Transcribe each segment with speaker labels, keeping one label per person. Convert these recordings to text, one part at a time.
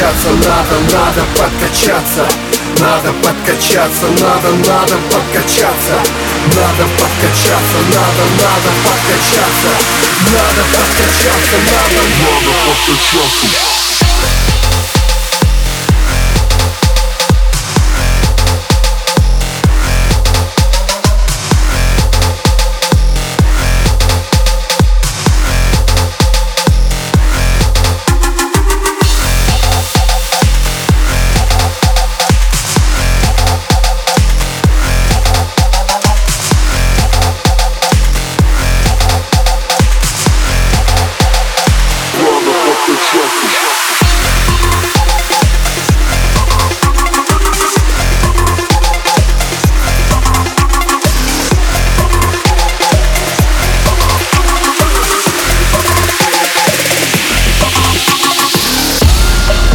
Speaker 1: Подкачаться, надо, надо подкачаться. Надо подкачаться, надо, надо подкачаться. Надо подкачаться, надо, надо подкачаться. Надо подкачаться, надо, надо подкачаться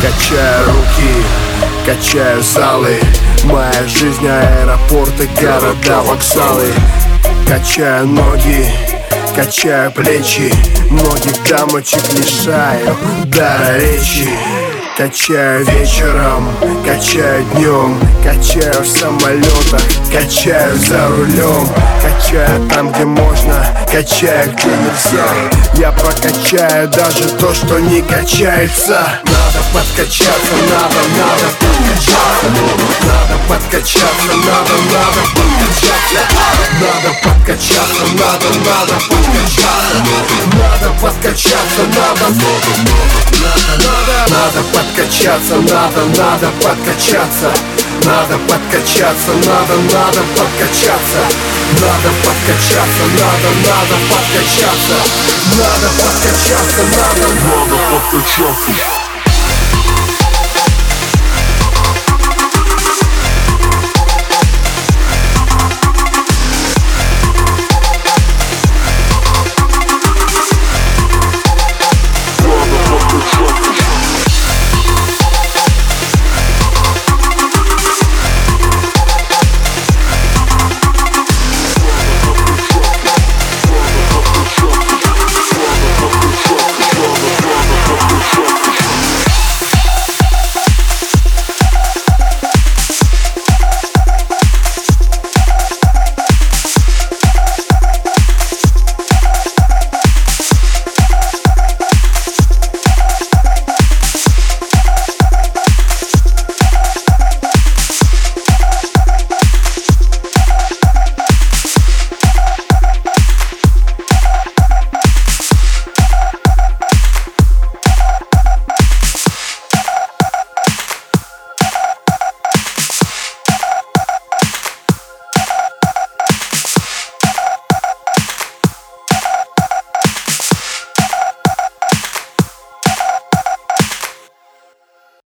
Speaker 1: Качаю руки, качаю залы. Моя жизнь аэропорты, города, вокзалы. Качаю ноги, качаю плечи. Многих дамочек лишаю дара речи. Качаю вечером, качаю днем. Качаю в самолетах, качаю за рулем. Качаю там, где можно, качаю, где нельзя Я прокачаю даже то, что не качается. Надо подкачаться, надо, надо подкачаться. Надо подкачаться, надо, надо подкачаться. Надо подкачаться, надо, надо подкачаться. Надо подкачаться, надо, надо, надо подкачаться, надо, надо подкачаться. Надо подкачаться, надо, надо подкачаться Надо подкачаться, надо, надо подкачаться. Надо подкачаться, надо, надо подкачаться